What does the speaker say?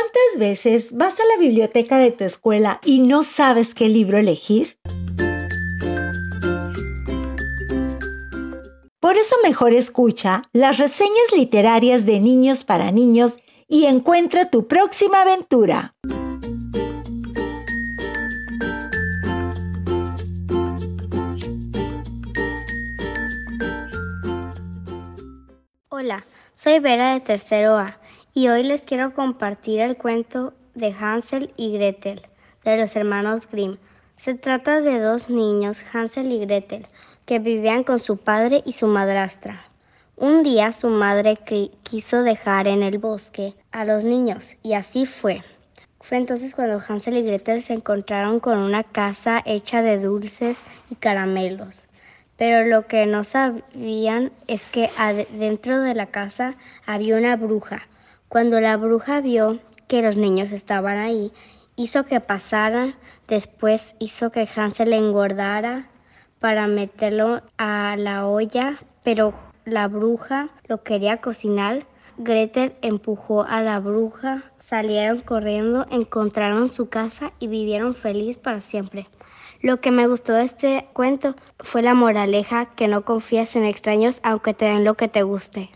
¿Cuántas veces vas a la biblioteca de tu escuela y no sabes qué libro elegir? Por eso mejor escucha las reseñas literarias de niños para niños y encuentra tu próxima aventura. Hola, soy Vera de Tercero A y hoy les quiero compartir el cuento de Hansel y Gretel de los hermanos Grimm. Se trata de dos niños, Hansel y Gretel, que vivían con su padre y su madrastra. Un día su madre quiso dejar en el bosque a los niños y así fue. Fue entonces cuando Hansel y Gretel se encontraron con una casa hecha de dulces y caramelos. Pero lo que no sabían es que dentro de la casa había una bruja. Cuando la bruja vio que los niños estaban ahí, hizo que pasaran, después hizo que Hansel engordara para meterlo a la olla, pero la bruja lo quería cocinar. Gretel empujó a la bruja, salieron corriendo, encontraron su casa y vivieron feliz para siempre. Lo que me gustó de este cuento fue la moraleja que no confíes en extraños aunque te den lo que te guste.